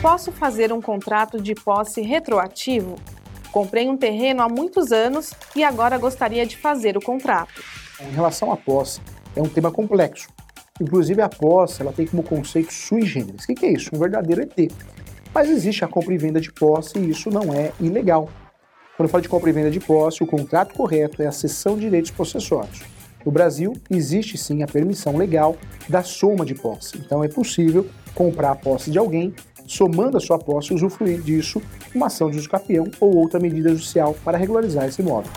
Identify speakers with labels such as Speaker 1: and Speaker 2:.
Speaker 1: Posso fazer um contrato de posse retroativo? Comprei um terreno há muitos anos e agora gostaria de fazer o contrato.
Speaker 2: Em relação à posse, é um tema complexo. Inclusive a posse, ela tem como conceito sui generis. O que é isso? Um verdadeiro ET. Mas existe a compra e venda de posse e isso não é ilegal. Quando eu falo de compra e venda de posse, o contrato correto é a cessão de direitos possessórios. No Brasil, existe sim a permissão legal da soma de posse. Então é possível comprar a posse de alguém, somando a sua posse, usufruir disso, uma ação de uso capião ou outra medida judicial para regularizar esse imóvel.